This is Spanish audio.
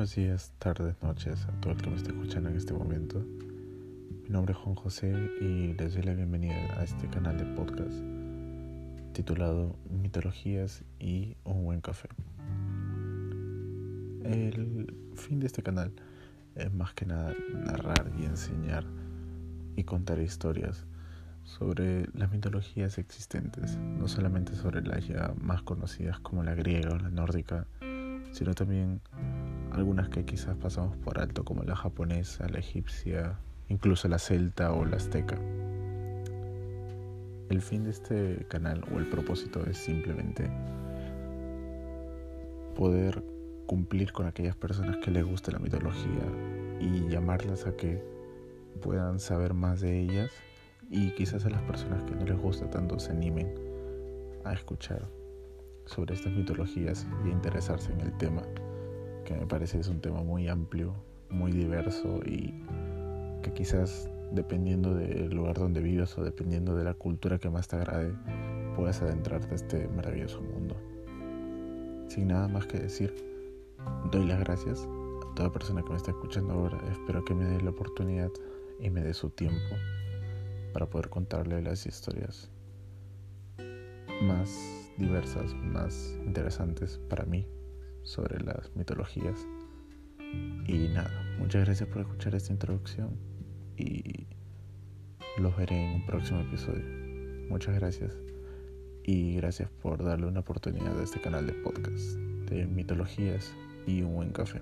Buenos días, tardes, noches a todo el que me esté escuchando en este momento. Mi nombre es Juan José y les doy la bienvenida a este canal de podcast titulado Mitologías y un buen café. El fin de este canal es más que nada narrar y enseñar y contar historias sobre las mitologías existentes, no solamente sobre las ya más conocidas como la griega o la nórdica, sino también algunas que quizás pasamos por alto como la japonesa, la egipcia, incluso la celta o la azteca. El fin de este canal o el propósito es simplemente poder cumplir con aquellas personas que les guste la mitología y llamarlas a que puedan saber más de ellas y quizás a las personas que no les gusta tanto se animen a escuchar sobre estas mitologías y a interesarse en el tema, que me parece es un tema muy amplio, muy diverso y que quizás dependiendo del lugar donde vivas o dependiendo de la cultura que más te agrade, puedas adentrarte a este maravilloso mundo. Sin nada más que decir, doy las gracias a toda persona que me está escuchando ahora. Espero que me dé la oportunidad y me dé su tiempo para poder contarle las historias más diversas, más interesantes para mí sobre las mitologías. Y nada, muchas gracias por escuchar esta introducción y los veré en un próximo episodio. Muchas gracias y gracias por darle una oportunidad a este canal de podcast de mitologías y un buen café.